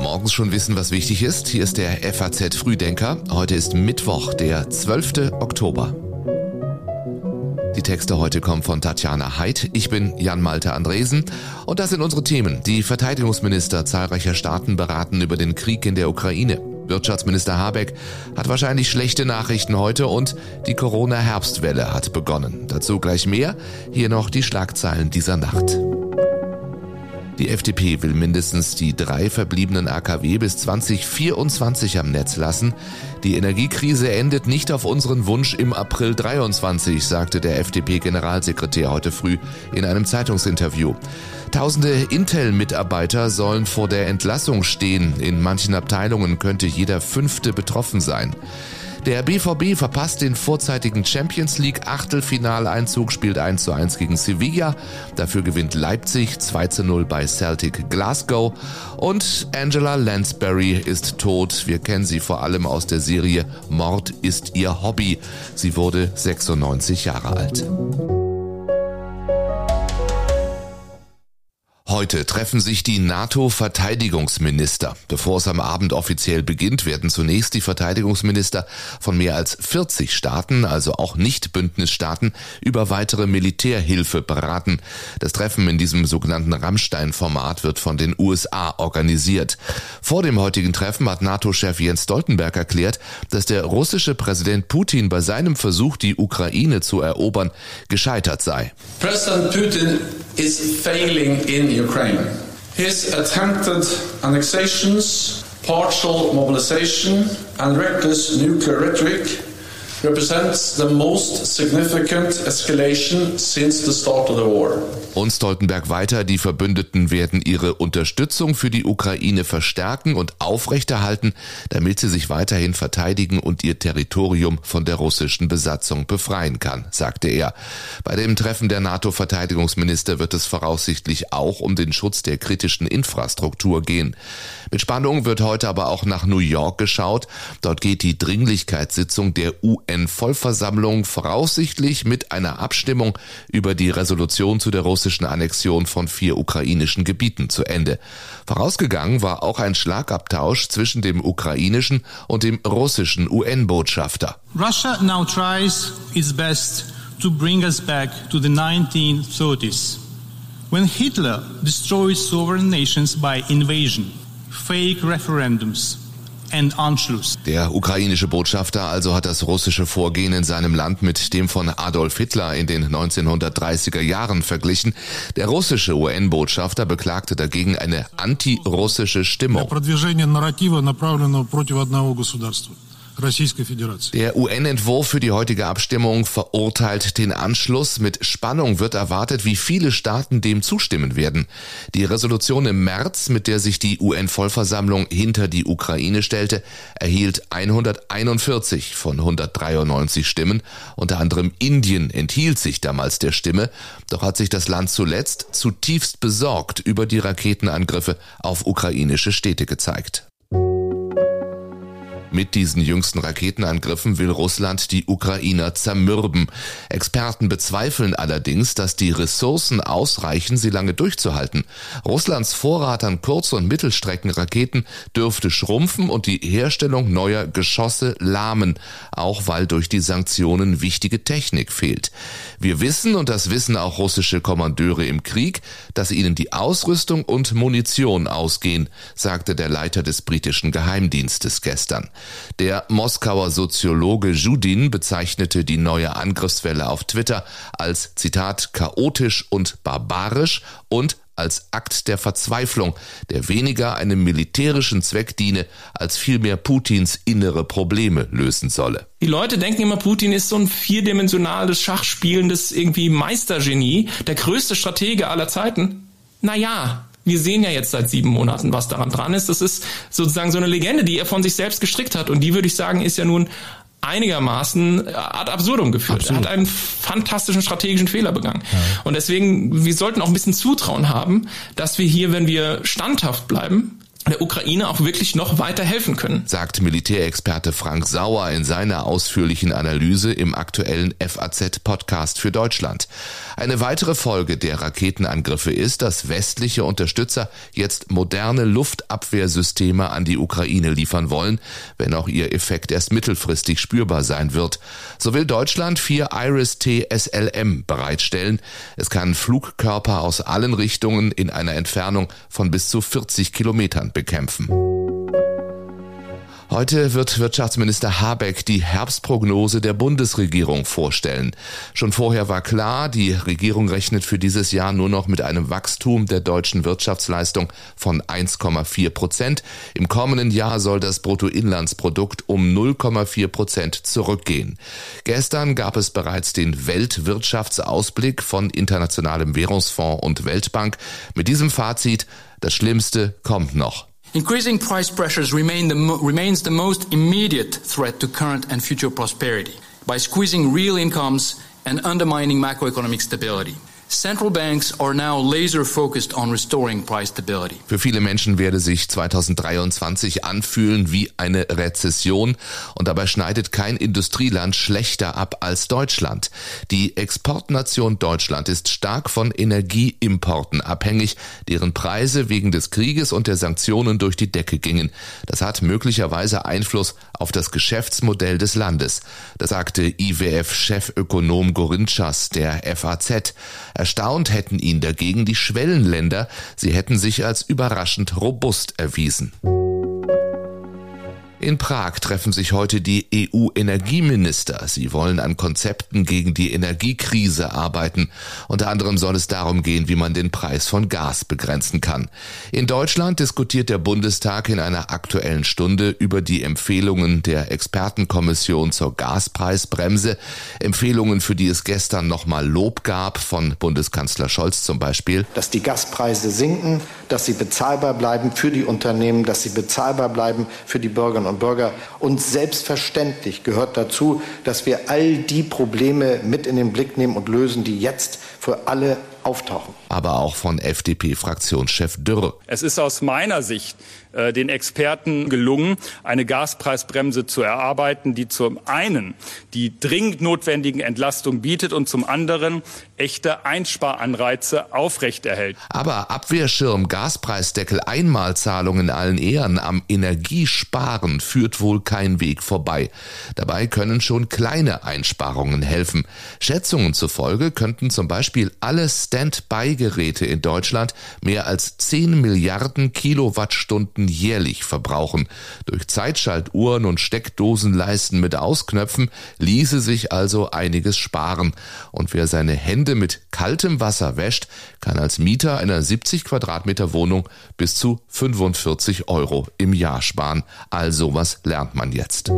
Morgens schon wissen, was wichtig ist. Hier ist der FAZ Frühdenker. Heute ist Mittwoch, der 12. Oktober. Die Texte heute kommen von Tatjana Heid. Ich bin Jan-Malte Andresen. Und das sind unsere Themen. Die Verteidigungsminister zahlreicher Staaten beraten über den Krieg in der Ukraine. Wirtschaftsminister Habeck hat wahrscheinlich schlechte Nachrichten heute und die Corona-Herbstwelle hat begonnen. Dazu gleich mehr. Hier noch die Schlagzeilen dieser Nacht. Die FDP will mindestens die drei verbliebenen AKW bis 2024 am Netz lassen. Die Energiekrise endet nicht auf unseren Wunsch im April 23, sagte der FDP-Generalsekretär heute früh in einem Zeitungsinterview. Tausende Intel-Mitarbeiter sollen vor der Entlassung stehen. In manchen Abteilungen könnte jeder fünfte betroffen sein. Der BVB verpasst den vorzeitigen Champions League Achtelfinaleinzug, spielt 1 zu 1 gegen Sevilla. Dafür gewinnt Leipzig 2 zu 0 bei Celtic Glasgow. Und Angela Lansbury ist tot. Wir kennen sie vor allem aus der Serie Mord ist ihr Hobby. Sie wurde 96 Jahre alt. Heute treffen sich die NATO-Verteidigungsminister. Bevor es am Abend offiziell beginnt, werden zunächst die Verteidigungsminister von mehr als 40 Staaten, also auch Nicht-Bündnisstaaten, über weitere Militärhilfe beraten. Das Treffen in diesem sogenannten Rammstein-Format wird von den USA organisiert. Vor dem heutigen Treffen hat NATO-Chef Jens Stoltenberg erklärt, dass der russische Präsident Putin bei seinem Versuch, die Ukraine zu erobern, gescheitert sei. President Putin is failing in Ukraine. His attempted annexations, partial mobilization, and reckless nuclear rhetoric represents the most significant escalation since the start of the war. Und Stoltenberg weiter, die Verbündeten werden ihre Unterstützung für die Ukraine verstärken und aufrechterhalten, damit sie sich weiterhin verteidigen und ihr Territorium von der russischen Besatzung befreien kann, sagte er. Bei dem Treffen der NATO-Verteidigungsminister wird es voraussichtlich auch um den Schutz der kritischen Infrastruktur gehen. Mit Spannung wird heute aber auch nach New York geschaut. Dort geht die Dringlichkeitssitzung der UN-Vollversammlung voraussichtlich mit einer Abstimmung über die Resolution zu der russischen Annexion von vier ukrainischen Gebieten zu Ende. Vorausgegangen war auch ein Schlagabtausch zwischen dem ukrainischen und dem russischen UN-Botschafter. Russia now tries its best to bring us back to the 1930s, when Hitler destroyed sovereign nations by invasion fake referendums. Der ukrainische Botschafter also hat das russische Vorgehen in seinem Land mit dem von Adolf Hitler in den 1930er Jahren verglichen. Der russische UN-Botschafter beklagte dagegen eine antirussische Stimmung. Der UN-Entwurf für die heutige Abstimmung verurteilt den Anschluss. Mit Spannung wird erwartet, wie viele Staaten dem zustimmen werden. Die Resolution im März, mit der sich die UN-Vollversammlung hinter die Ukraine stellte, erhielt 141 von 193 Stimmen. Unter anderem Indien enthielt sich damals der Stimme. Doch hat sich das Land zuletzt zutiefst besorgt über die Raketenangriffe auf ukrainische Städte gezeigt. Mit diesen jüngsten Raketenangriffen will Russland die Ukrainer zermürben. Experten bezweifeln allerdings, dass die Ressourcen ausreichen, sie lange durchzuhalten. Russlands Vorrat an Kurz- und Mittelstreckenraketen dürfte schrumpfen und die Herstellung neuer Geschosse lahmen, auch weil durch die Sanktionen wichtige Technik fehlt. Wir wissen, und das wissen auch russische Kommandeure im Krieg, dass ihnen die Ausrüstung und Munition ausgehen, sagte der Leiter des britischen Geheimdienstes gestern. Der Moskauer Soziologe Judin bezeichnete die neue Angriffswelle auf Twitter als Zitat chaotisch und barbarisch und als Akt der Verzweiflung, der weniger einem militärischen Zweck diene, als vielmehr Putins innere Probleme lösen solle. Die Leute denken immer, Putin ist so ein vierdimensionales Schachspielendes irgendwie Meistergenie, der größte Stratege aller Zeiten. Naja, wir sehen ja jetzt seit sieben Monaten, was daran dran ist. Das ist sozusagen so eine Legende, die er von sich selbst gestrickt hat. Und die, würde ich sagen, ist ja nun einigermaßen ad absurdum geführt. Absolut. Er hat einen fantastischen strategischen Fehler begangen. Ja. Und deswegen, wir sollten auch ein bisschen Zutrauen haben, dass wir hier, wenn wir standhaft bleiben, der Ukraine auch wirklich noch weiter helfen können. Sagt Militärexperte Frank Sauer in seiner ausführlichen Analyse im aktuellen FAZ-Podcast für Deutschland. Eine weitere Folge der Raketenangriffe ist, dass westliche Unterstützer jetzt moderne Luftabwehrsysteme an die Ukraine liefern wollen, wenn auch ihr Effekt erst mittelfristig spürbar sein wird. So will Deutschland vier Iris-T SLM bereitstellen. Es kann Flugkörper aus allen Richtungen in einer Entfernung von bis zu 40 Kilometern bekämpfen. Heute wird Wirtschaftsminister Habeck die Herbstprognose der Bundesregierung vorstellen. Schon vorher war klar, die Regierung rechnet für dieses Jahr nur noch mit einem Wachstum der deutschen Wirtschaftsleistung von 1,4 Prozent. Im kommenden Jahr soll das Bruttoinlandsprodukt um 0,4 Prozent zurückgehen. Gestern gab es bereits den Weltwirtschaftsausblick von Internationalem Währungsfonds und Weltbank. Mit diesem Fazit, das Schlimmste kommt noch. Increasing price pressures remain the remains the most immediate threat to current and future prosperity by squeezing real incomes and undermining macroeconomic stability. Central banks are now laser focused on restoring price stability. Für viele Menschen werde sich 2023 anfühlen wie eine Rezession und dabei schneidet kein Industrieland schlechter ab als Deutschland. Die Exportnation Deutschland ist stark von Energieimporten abhängig, deren Preise wegen des Krieges und der Sanktionen durch die Decke gingen. Das hat möglicherweise Einfluss auf das Geschäftsmodell des Landes. Das sagte IWF-Chefökonom Gorinchas der FAZ. Erstaunt hätten ihn dagegen die Schwellenländer, sie hätten sich als überraschend robust erwiesen. In Prag treffen sich heute die EU-Energieminister. Sie wollen an Konzepten gegen die Energiekrise arbeiten. Unter anderem soll es darum gehen, wie man den Preis von Gas begrenzen kann. In Deutschland diskutiert der Bundestag in einer aktuellen Stunde über die Empfehlungen der Expertenkommission zur Gaspreisbremse. Empfehlungen, für die es gestern nochmal Lob gab von Bundeskanzler Scholz zum Beispiel. Dass die Gaspreise sinken, dass sie bezahlbar bleiben für die Unternehmen, dass sie bezahlbar bleiben für die Bürgerinnen und Bürger. Und selbstverständlich gehört dazu, dass wir all die Probleme mit in den Blick nehmen und lösen, die jetzt für alle auftauchen. Aber auch von FDP-Fraktionschef Dürr. Es ist aus meiner Sicht äh, den Experten gelungen, eine Gaspreisbremse zu erarbeiten, die zum einen die dringend notwendigen Entlastungen bietet und zum anderen echte Einsparanreize aufrechterhält. Aber Abwehrschirm, Gaspreisdeckel, Einmalzahlungen in allen Ehren am Energiesparen führt wohl kein Weg vorbei. Dabei können schon kleine Einsparungen helfen. Schätzungen zufolge könnten zum Beispiel alle Standby-Geräte in Deutschland mehr als 10 Milliarden Kilowattstunden jährlich verbrauchen. Durch Zeitschaltuhren und Steckdosenleisten mit Ausknöpfen ließe sich also einiges sparen. Und wer seine Hände mit kaltem Wasser wäscht, kann als Mieter einer 70 Quadratmeter Wohnung bis zu 45 Euro im Jahr sparen. Also was lernt man jetzt.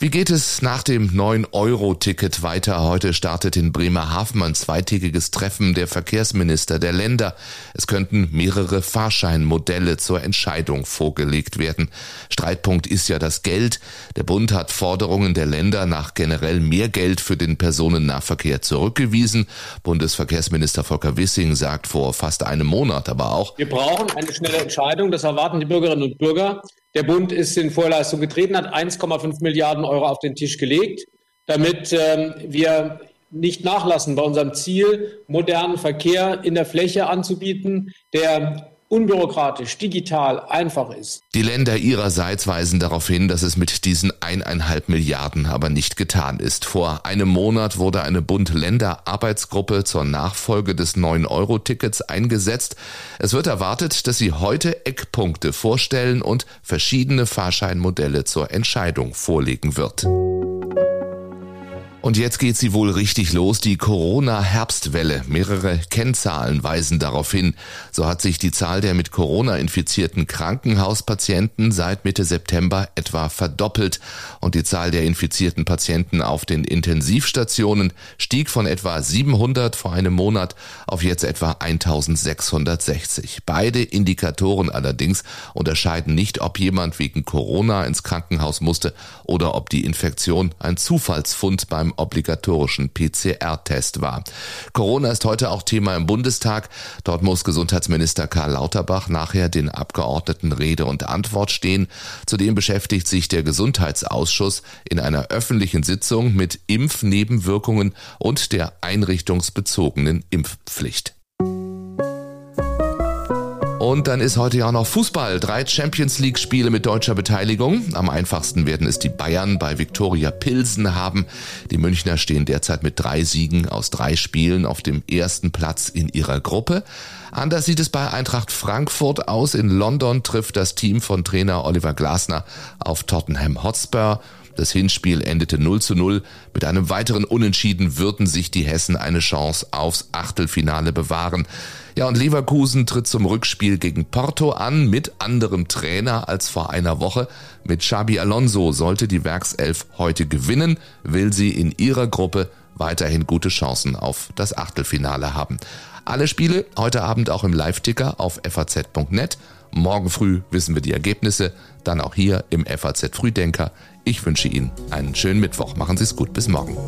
Wie geht es nach dem 9-Euro-Ticket weiter? Heute startet in Bremerhaven ein zweitägiges Treffen der Verkehrsminister der Länder. Es könnten mehrere Fahrscheinmodelle zur Entscheidung vorgelegt werden. Streitpunkt ist ja das Geld. Der Bund hat Forderungen der Länder nach generell mehr Geld für den Personennahverkehr zurückgewiesen. Bundesverkehrsminister Volker Wissing sagt vor fast einem Monat aber auch, wir brauchen eine schnelle Entscheidung. Das erwarten die Bürgerinnen und Bürger. Der Bund ist in Vorleistung getreten, hat 1,5 Milliarden Euro auf den Tisch gelegt, damit ähm, wir nicht nachlassen bei unserem Ziel, modernen Verkehr in der Fläche anzubieten, der unbürokratisch, digital, einfach ist. Die Länder ihrerseits weisen darauf hin, dass es mit diesen eineinhalb Milliarden aber nicht getan ist. Vor einem Monat wurde eine Bund-Länder-Arbeitsgruppe zur Nachfolge des 9-Euro-Tickets eingesetzt. Es wird erwartet, dass sie heute Eckpunkte vorstellen und verschiedene Fahrscheinmodelle zur Entscheidung vorlegen wird. Und jetzt geht sie wohl richtig los, die Corona-Herbstwelle. Mehrere Kennzahlen weisen darauf hin. So hat sich die Zahl der mit Corona infizierten Krankenhauspatienten seit Mitte September etwa verdoppelt und die Zahl der infizierten Patienten auf den Intensivstationen stieg von etwa 700 vor einem Monat auf jetzt etwa 1660. Beide Indikatoren allerdings unterscheiden nicht, ob jemand wegen Corona ins Krankenhaus musste oder ob die Infektion ein Zufallsfund beim obligatorischen PCR-Test war. Corona ist heute auch Thema im Bundestag. Dort muss Gesundheitsminister Karl Lauterbach nachher den Abgeordneten Rede und Antwort stehen. Zudem beschäftigt sich der Gesundheitsausschuss in einer öffentlichen Sitzung mit Impfnebenwirkungen und der einrichtungsbezogenen Impfpflicht. Und dann ist heute ja auch noch Fußball. Drei Champions League Spiele mit deutscher Beteiligung. Am einfachsten werden es die Bayern bei Viktoria Pilsen haben. Die Münchner stehen derzeit mit drei Siegen aus drei Spielen auf dem ersten Platz in ihrer Gruppe. Anders sieht es bei Eintracht Frankfurt aus. In London trifft das Team von Trainer Oliver Glasner auf Tottenham Hotspur. Das Hinspiel endete 0 zu 0. Mit einem weiteren Unentschieden würden sich die Hessen eine Chance aufs Achtelfinale bewahren. Ja, und Leverkusen tritt zum Rückspiel gegen Porto an mit anderem Trainer als vor einer Woche. Mit Xabi Alonso sollte die Werkself heute gewinnen, will sie in ihrer Gruppe weiterhin gute Chancen auf das Achtelfinale haben. Alle Spiele heute Abend auch im Live-Ticker auf faz.net. Morgen früh wissen wir die Ergebnisse, dann auch hier im FAZ Frühdenker. Ich wünsche Ihnen einen schönen Mittwoch. Machen Sie es gut. Bis morgen.